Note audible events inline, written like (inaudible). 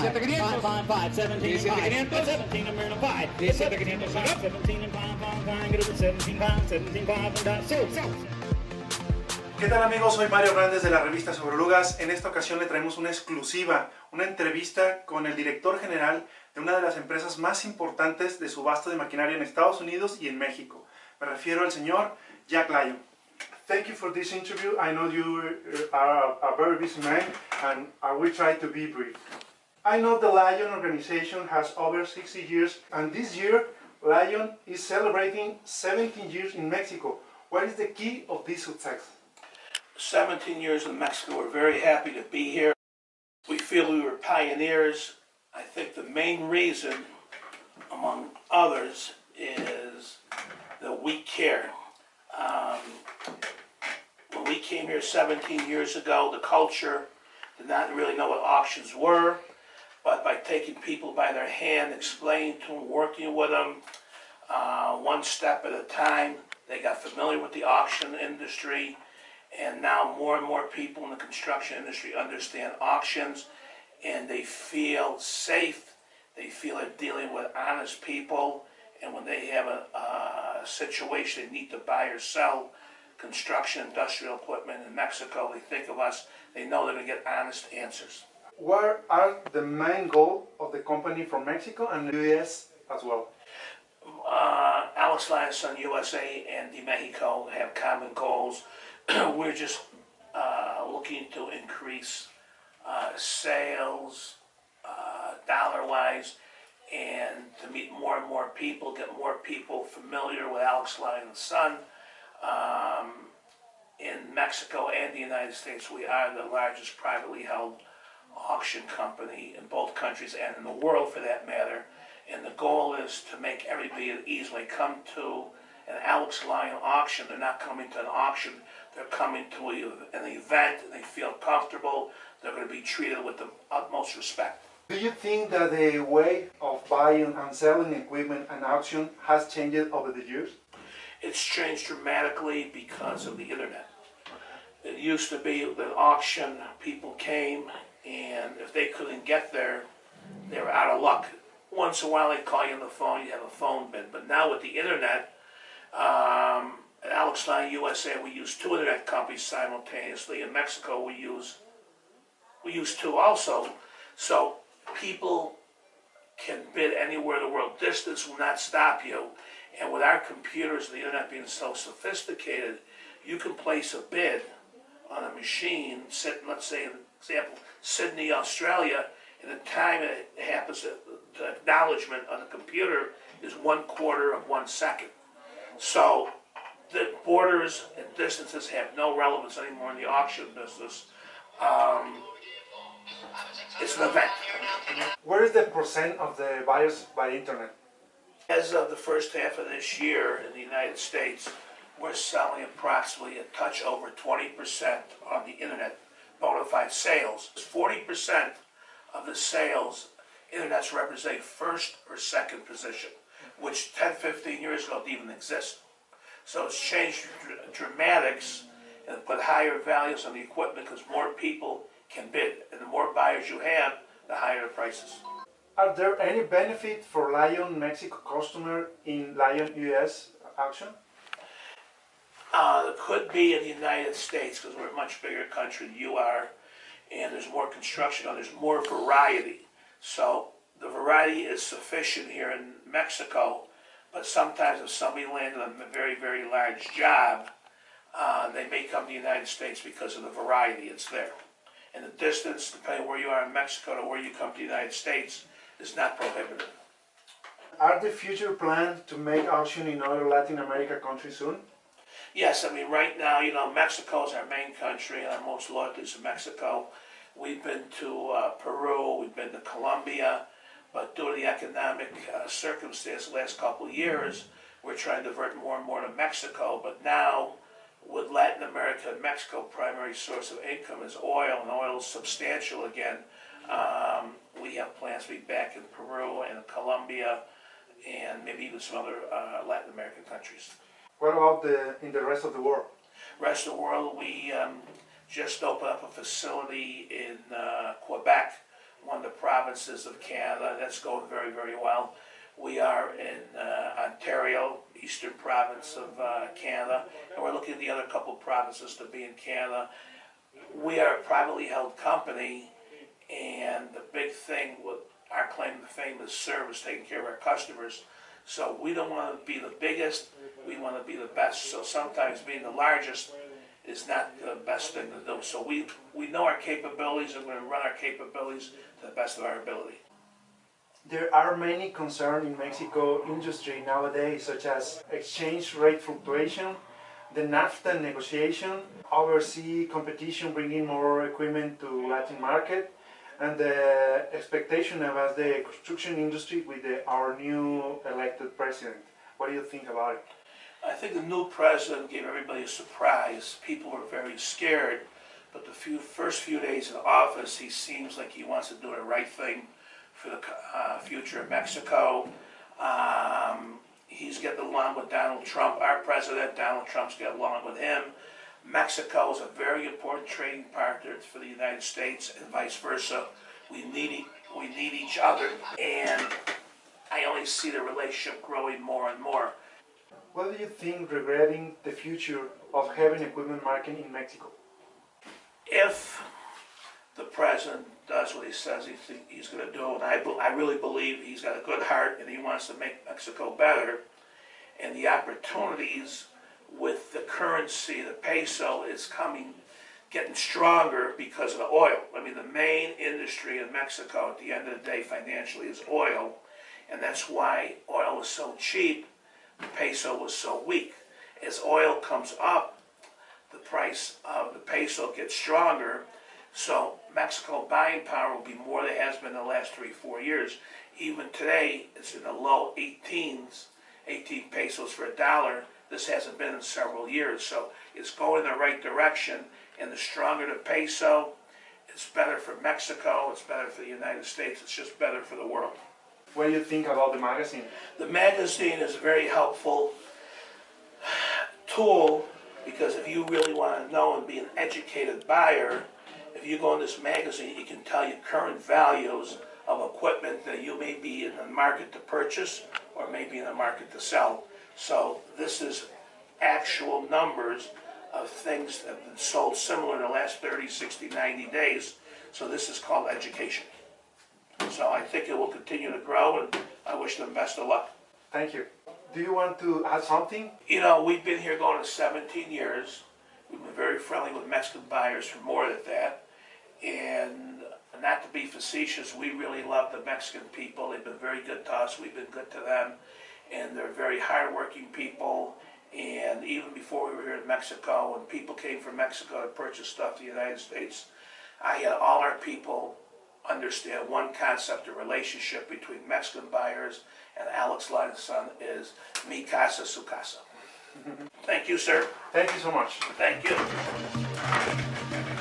5, 17,500. 5, 5, 17, 17,500. 17 and Marina 5. 17,500. 17 and 5, 5, 5, get over 17, 5, 17, 5, and dot. So, so. ¿Qué tal amigos? Soy Mario Grandes de la revista Sobre Orugas. En esta ocasión le traemos una exclusiva, una entrevista con el director general de una de las empresas más importantes de subasta de maquinaria en Estados Unidos y en México. Me refiero al señor Jack Lyon. Thank you for this interview. I know you are a very busy man and I will try to be brief. I know the Lyon organization has over 60 years and this year Lyon is celebrating 17 years in Mexico. What is the key of this success? 17 years in Mexico. We're very happy to be here. We feel we were pioneers. I think the main reason, among others, is that we care. Um, when we came here 17 years ago, the culture did not really know what auctions were, but by taking people by their hand, explaining to them, working with them, uh, one step at a time, they got familiar with the auction industry. And now more and more people in the construction industry understand auctions and they feel safe. They feel they're dealing with honest people. And when they have a, a situation they need to buy or sell construction, industrial equipment in Mexico, they think of us. They know they're going to get honest answers. What are the main goal of the company from Mexico and the US as well? uh, Alex Lyonson USA and the Mexico have common goals. (clears throat) We're just uh, looking to increase uh, sales uh, dollar wise and to meet more and more people, get more people familiar with Alex Lyon's son. Um, in Mexico and the United States, we are the largest privately held auction company in both countries and in the world for that matter. And the goal is to make everybody easily come to an Alex Lyon auction. They're not coming to an auction, they're coming to a- an event and they feel comfortable. They're going to be treated with the utmost respect. Do you think that the way of buying and selling equipment and auction has changed over the years? It's changed dramatically because of the internet. It used to be the auction, people came, and if they couldn't get there, they were out of luck. Once in a while, they'd call you on the phone, you have a phone bid. But now with the internet, um, at Alex Stein USA, we use two internet companies simultaneously. In Mexico, we use we use two also. So people can bid anywhere in the world. Distance will not stop you. And with our computers and the internet being so sophisticated, you can place a bid on a machine, sit, let's say, in example, Sydney, Australia, and the time it happens, the acknowledgement on the computer is one quarter of one second. So the borders and distances have no relevance anymore in the auction business. Um, it's an event. What is the percent of the buyers by internet? As of the first half of this year in the United States, we're selling approximately a touch over 20% on the internet bona fide sales. 40% of the sales, internet's represent first or second position, which 10, 15 years ago didn't even exist. So it's changed dr- dramatics and put higher values on the equipment because more people can bid. And the more buyers you have, the higher the prices. Are there any benefit for Lyon Mexico customer in Lyon US auction? Uh, could be in the United States because we're a much bigger country than you are, and there's more construction, and there's more variety. So the variety is sufficient here in Mexico, but sometimes if somebody landed on a very, very large job, uh, they may come to the United States because of the variety it's there. And the distance, depending where you are in Mexico to where you come to the United States, is not prohibitive. Are the future plans to make auction in other Latin America countries soon? Yes, I mean, right now, you know, Mexico is our main country, and our most loyalty is to Mexico. We've been to uh, Peru, we've been to Colombia, but due to the economic uh, circumstance the last couple of years, we're trying to divert more and more to Mexico. But now, with Latin America and Mexico, primary source of income is oil, and oil is substantial again. Um, we have plans to be back in Peru and Colombia, and maybe even some other uh, Latin American countries. What about the in the rest of the world? Rest of the world, we um, just opened up a facility in uh, Quebec one of the provinces of Canada. That's going very, very well. We are in uh, Ontario, eastern province of uh, Canada, and we're looking at the other couple provinces to be in Canada. We are a privately held company, and the big thing with our claim to fame is service, taking care of our customers. So we don't want to be the biggest, we want to be the best. So sometimes being the largest is not the best thing to do. So we, we know our capabilities and we're going to run our capabilities to the best of our ability. There are many concerns in Mexico industry nowadays, such as exchange rate fluctuation, the NAFTA negotiation, overseas competition bringing more equipment to Latin market, and the expectation about the construction industry with the, our new elected president. What do you think about it? I think the new president gave everybody a surprise. People were very scared, but the few, first few days in office, he seems like he wants to do the right thing for the uh, future of Mexico. Um, he's getting along with Donald Trump, our president. Donald Trump's getting along with him. Mexico is a very important trading partner for the United States, and vice versa. We need e- we need each other, and I only see the relationship growing more and more. What do you think regarding the future of having equipment market in Mexico? if the president does what he says he think he's going to do, and I, be- I really believe he's got a good heart and he wants to make Mexico better, and the opportunities with the currency, the peso, is coming, getting stronger because of the oil. I mean, the main industry in Mexico at the end of the day financially is oil, and that's why oil was so cheap, the peso was so weak. As oil comes up, the price of the peso gets stronger. So Mexico buying power will be more than it has been the last three, four years. Even today, it's in the low 18s, 18 pesos for a dollar. This hasn't been in several years. So it's going in the right direction. And the stronger the peso, it's better for Mexico, it's better for the United States, it's just better for the world. What do you think about the magazine? The magazine is a very helpful tool because if you really want to know and be an educated buyer, if you go in this magazine, it can tell you current values of equipment that you may be in the market to purchase or maybe in the market to sell. So this is actual numbers of things that have been sold similar in the last 30, 60, 90 days. So this is called education. So I think it will continue to grow and I wish them best of luck. Thank you. Do you want to add something? You know, we've been here going to 17 years. We've been very friendly with Mexican buyers for more than that. And not to be facetious, we really love the Mexican people. They've been very good to us. We've been good to them. And they're very hardworking people. And even before we were here in Mexico, when people came from Mexico to purchase stuff in the United States, I had all our people understand one concept of relationship between Mexican buyers and Alex Lyon's son is mi casa su casa. (laughs) Thank you, sir. Thank you so much. Thank you.